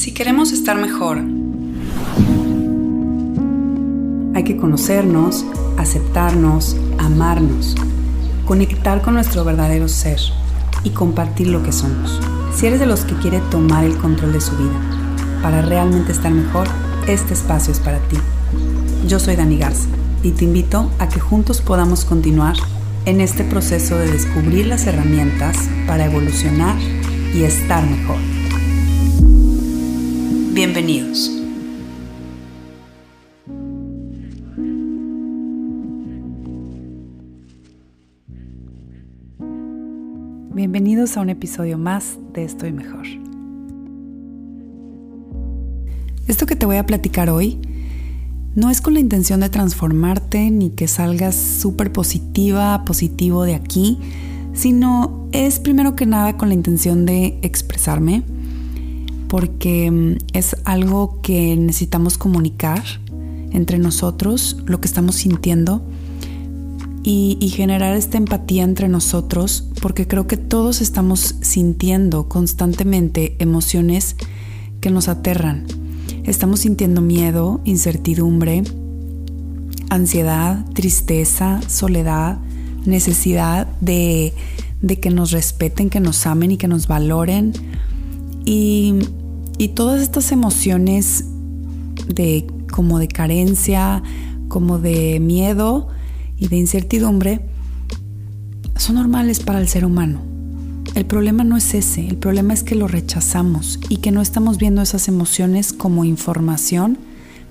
Si queremos estar mejor, hay que conocernos, aceptarnos, amarnos, conectar con nuestro verdadero ser y compartir lo que somos. Si eres de los que quiere tomar el control de su vida para realmente estar mejor, este espacio es para ti. Yo soy Dani Garza y te invito a que juntos podamos continuar en este proceso de descubrir las herramientas para evolucionar y estar mejor. Bienvenidos. Bienvenidos a un episodio más de Estoy Mejor. Esto que te voy a platicar hoy no es con la intención de transformarte ni que salgas súper positiva, positivo de aquí, sino es primero que nada con la intención de expresarme, porque mm, es algo que necesitamos comunicar entre nosotros, lo que estamos sintiendo, y, generar esta empatía entre nosotros, porque creo que todos estamos sintiendo constantemente emociones que nos aterran Estamos sintiendo miedo, incertidumbre, ansiedad, tristeza, soledad, necesidad de, que nos respeten, que nos amen y que nos valoren. Y, y todas estas emociones de como de carencia, como de miedo y de incertidumbre son normales para el ser humano. El problema no es ese, el problema es que lo rechazamos y que no estamos viendo esas emociones como información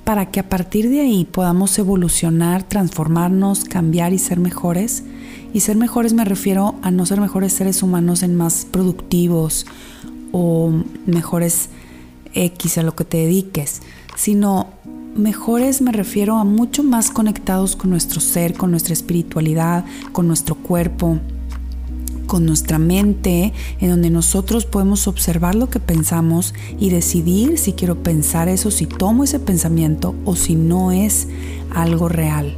para que a partir de ahí podamos evolucionar, transformarnos, cambiar y ser mejores. Y ser mejores me refiero a no ser mejores seres humanos en más productivos o mejores X a lo que te dediques, sino mejores me refiero a mucho más conectados con nuestro ser, con nuestra espiritualidad, con nuestro cuerpo, con nuestra mente, en donde nosotros podemos observar lo que pensamos y decidir si quiero pensar eso, si tomo ese pensamiento o si no es algo real.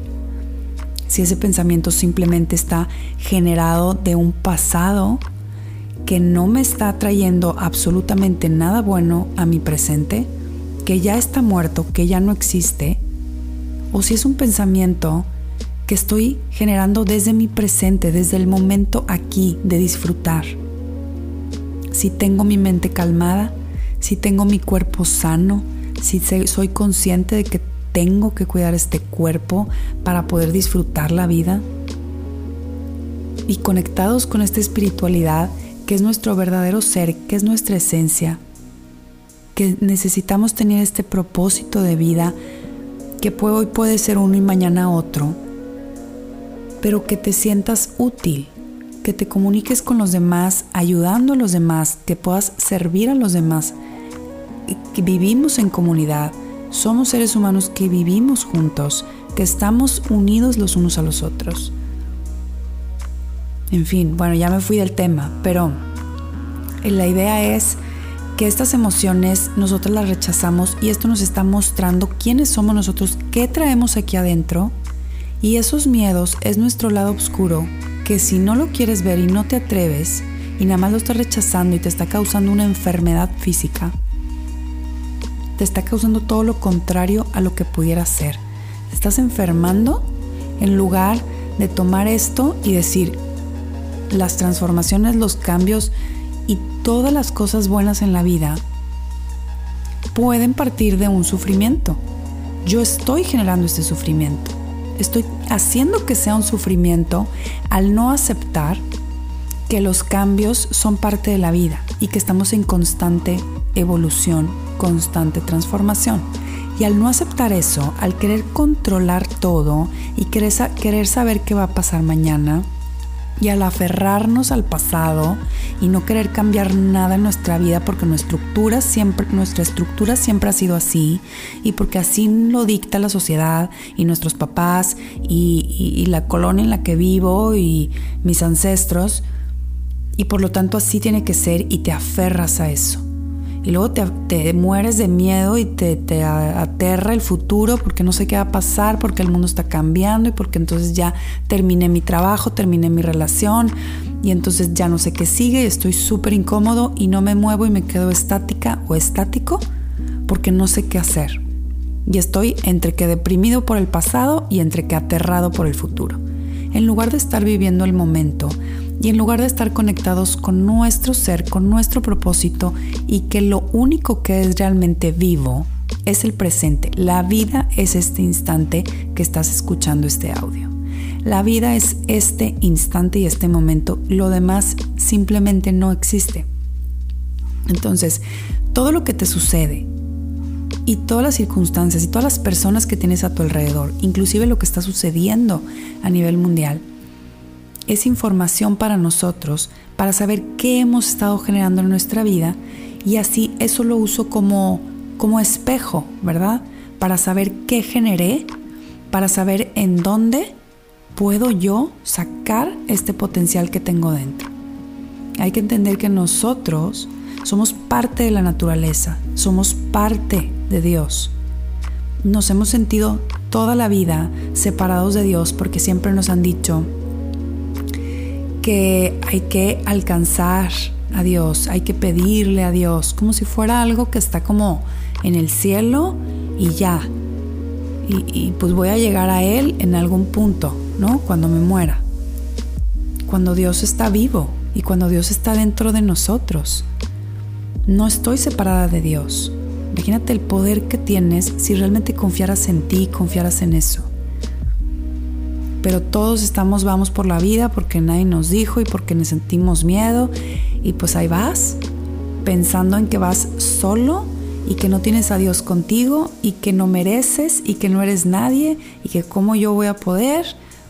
Si ese pensamiento simplemente está generado de un pasado que no me está trayendo absolutamente nada bueno a mi presente, que ya está muerto, que ya no existe, o si es un pensamiento que estoy generando desde mi presente, desde el momento aquí de disfrutar. Si tengo mi mente calmada, si tengo mi cuerpo sano, si soy consciente de que tengo que cuidar este cuerpo para poder disfrutar la vida. Y conectados con esta espiritualidad que es nuestro verdadero ser, que es nuestra esencia, que necesitamos tener este propósito de vida que hoy puede ser uno y mañana otro pero que te sientas útil, que te comuniques con los demás, ayudando a los demás, que puedas servir a los demás, que vivimos en comunidad, somos seres humanos que vivimos juntos, que estamos unidos los unos a los otros. En fin, bueno, ya me fui del tema, pero la idea es que estas emociones nosotros las rechazamos y esto nos está mostrando quiénes somos nosotros, qué traemos aquí adentro y esos miedos es nuestro lado oscuro que si no lo quieres ver y no te atreves y nada más lo estás rechazando y te está causando una enfermedad física, te está causando todo lo contrario a lo que pudiera ser. Te estás enfermando en lugar de tomar esto y decir, las transformaciones, los cambios y todas las cosas buenas en la vida pueden partir de un sufrimiento. Yo estoy generando este sufrimiento estoy haciendo que sea un sufrimiento al no aceptar que los cambios son parte de la vida y que estamos en constante evolución, constante transformación. Y al no aceptar eso, al querer controlar todo y querer, saber qué va a pasar mañana, y al aferrarnos al pasado y no querer cambiar nada en nuestra vida porque nuestra estructura siempre, nuestra estructura siempre ha sido así y porque así lo dicta la sociedad y nuestros papás y, y la colonia en la que vivo y mis ancestros y por lo tanto así tiene que ser y te aferras a eso y luego te, mueres de miedo y te, te, aterra el futuro porque no sé qué va a pasar, porque el mundo está cambiando y porque entonces ya terminé mi trabajo, terminé mi relación y entonces ya no sé qué sigue y estoy súper incómodo y no me muevo y me quedo estática o estático porque no sé qué hacer. Y estoy entre que deprimido por el pasado y entre que aterrado por el futuro. En lugar de estar viviendo el momento y en lugar de estar conectados con nuestro ser, con nuestro propósito y que lo único que es realmente vivo es el presente. La vida es este instante que estás escuchando este audio. La vida es este instante y este momento. Lo demás simplemente no existe. Entonces, todo lo que te sucede y todas las circunstancias y todas las personas que tienes a tu alrededor, inclusive lo que está sucediendo a nivel mundial, es información para nosotros para saber qué hemos estado generando en nuestra vida y así eso lo uso como, como espejo, ¿verdad? Para saber qué generé, para saber en dónde puedo yo sacar este potencial que tengo dentro. Hay que entender que nosotros somos parte de la naturaleza, somos parte de Dios. Nos hemos sentido toda la vida separados de Dios porque siempre nos han dicho que hay que alcanzar a Dios, hay que pedirle a Dios, como si fuera algo que está como en el cielo y ya. Y, pues voy a llegar a Él en algún punto, ¿no? Cuando me muera. Cuando Dios está vivo y cuando Dios está dentro de nosotros. No estoy separada de Dios. Imagínate el poder que tienes si realmente confiaras en ti, confiaras en eso. Pero todos estamos, vamos por la vida porque nadie nos dijo y porque nos sentimos miedo. Y pues ahí vas, pensando en que vas solo y que no tienes a Dios contigo y que no mereces y que no eres nadie y que cómo yo voy a poder.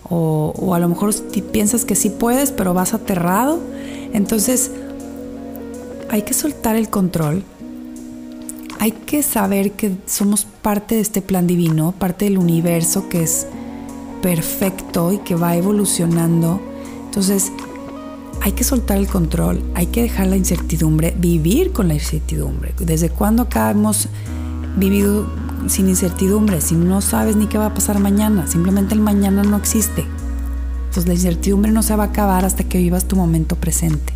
O, o a lo mejor piensas que sí puedes, pero vas aterrado. Entonces, hay que soltar el control. Hay que saber que somos parte de este plan divino, parte del universo que es perfecto y que va evolucionando. Entonces, hay que soltar el control, hay que dejar la incertidumbre, vivir con la incertidumbre. ¿Desde cuándo acá hemos vivido sin incertidumbre? Si no sabes ni qué va a pasar mañana, simplemente el mañana no existe. Entonces la incertidumbre no se va a acabar hasta que vivas tu momento presente.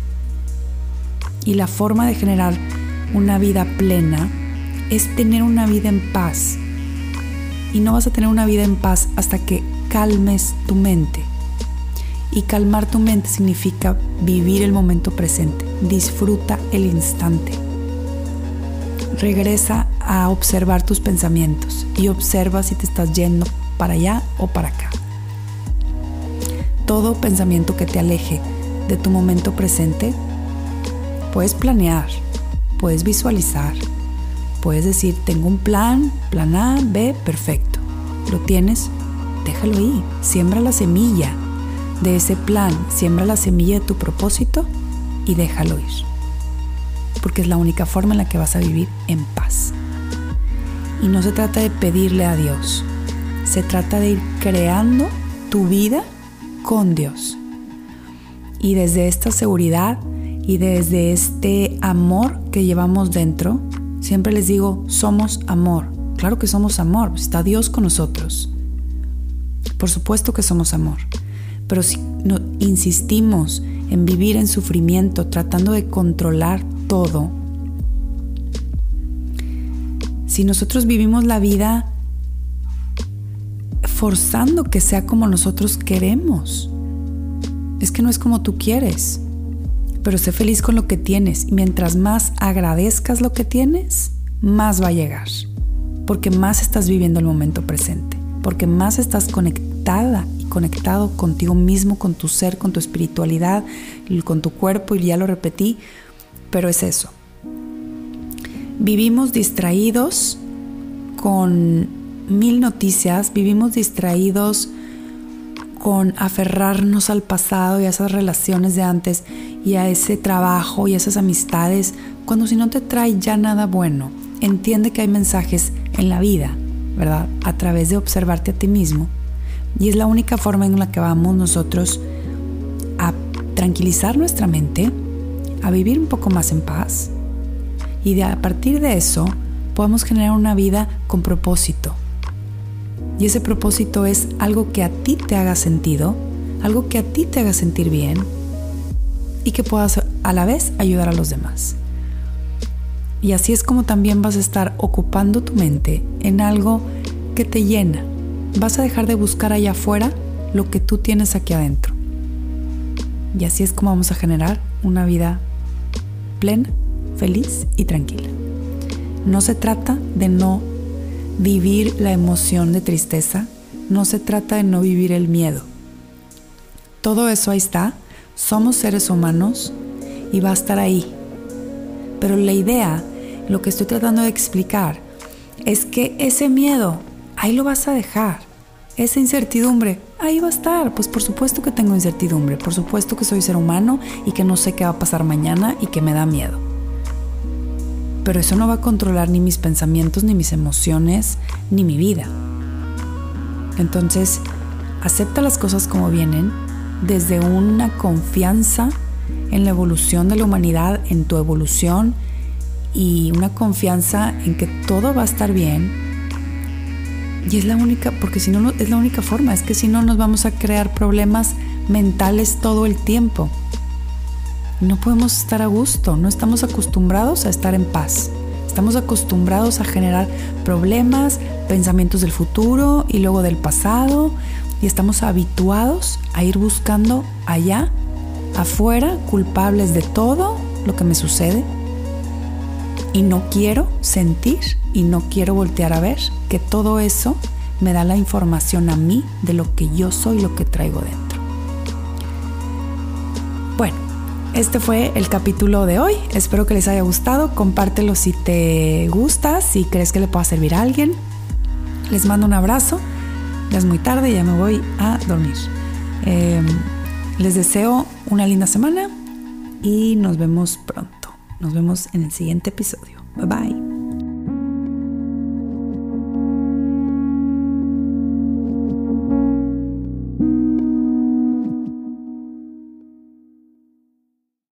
Y la forma de generar una vida plena es tener una vida en paz. Y no vas a tener una vida en paz hasta que calmes tu mente. Y calmar tu mente significa vivir el momento presente. Disfruta el instante. Regresa a observar tus pensamientos y observa si te estás yendo para allá o para acá. Todo pensamiento que te aleje de tu momento presente Puedes planear, puedes visualizar, puedes decir, tengo un plan, plan A, B, perfecto. ¿Lo tienes? Déjalo ahí, siembra la semilla de ese plan, siembra la semilla de tu propósito y déjalo ir. Porque es la única forma en la que vas a vivir en paz. Y no se trata de pedirle a Dios, se trata de ir creando tu vida con Dios. Y desde esta seguridad y desde este amor que llevamos dentro, siempre les digo, somos amor. Claro que somos amor, está Dios con nosotros. Por supuesto que somos amor. Pero si no, insistimos en vivir en sufrimiento, tratando de controlar todo, si nosotros vivimos la vida forzando que sea como nosotros queremos, es que no es como tú quieres pero sé feliz con lo que tienes y mientras más agradezcas lo que tienes, más va a llegar, porque más estás viviendo el momento presente, porque más estás conectada y conectado contigo mismo, con tu ser, con tu espiritualidad, con tu cuerpo, y ya lo repetí, pero es eso. Vivimos distraídos con mil noticias, vivimos distraídos con aferrarnos al pasado y a esas relaciones de antes y a ese trabajo y a esas amistades, cuando si no te trae ya nada bueno, entiende que hay mensajes en la vida, ¿verdad? A través de observarte a ti mismo. Y es la única forma en la que vamos nosotros a tranquilizar nuestra mente, a vivir un poco más en paz. Y de, a partir de eso podemos generar una vida con propósito, y ese propósito es algo que a ti te haga sentido, algo que a ti te haga sentir bien y que puedas a la vez ayudar a los demás. Y así es como también vas a estar ocupando tu mente en algo que te llena. Vas a dejar de buscar allá afuera lo que tú tienes aquí adentro. Y así es como vamos a generar una vida plena, feliz y tranquila. No se trata de no vivir la emoción de tristeza, no se trata de no vivir el miedo. Todo eso ahí está, somos seres humanos y va a estar ahí. Pero la idea, lo que estoy tratando de explicar, es que ese miedo, ahí lo vas a dejar. Esa incertidumbre, ahí va a estar. Pues por supuesto que tengo incertidumbre, por supuesto que soy ser humano y que no sé qué va a pasar mañana y que me da miedo. Pero eso no va a controlar ni mis pensamientos, ni mis emociones, ni mi vida. Entonces, acepta las cosas como vienen desde una confianza en la evolución de la humanidad, en tu evolución y una confianza en que todo va a estar bien. Y es la única, porque si no, es la única forma, es que si no nos vamos a crear problemas mentales todo el tiempo. No podemos estar a gusto, no estamos acostumbrados a estar en paz. Estamos acostumbrados a generar problemas, pensamientos del futuro y luego del pasado y estamos habituados a ir buscando allá afuera culpables de todo lo que me sucede y no quiero sentir y no quiero voltear a ver que todo eso me da la información a mí de lo que yo soy, lo que traigo dentro. Bueno, este fue el capítulo de hoy. Espero que les haya gustado. Compártelo si te gusta, si crees que le pueda servir a alguien. Les mando un abrazo. Ya es muy tarde, ya me voy a dormir. Eh, les deseo una linda semana y nos vemos pronto. Nos vemos en el siguiente episodio. Bye bye.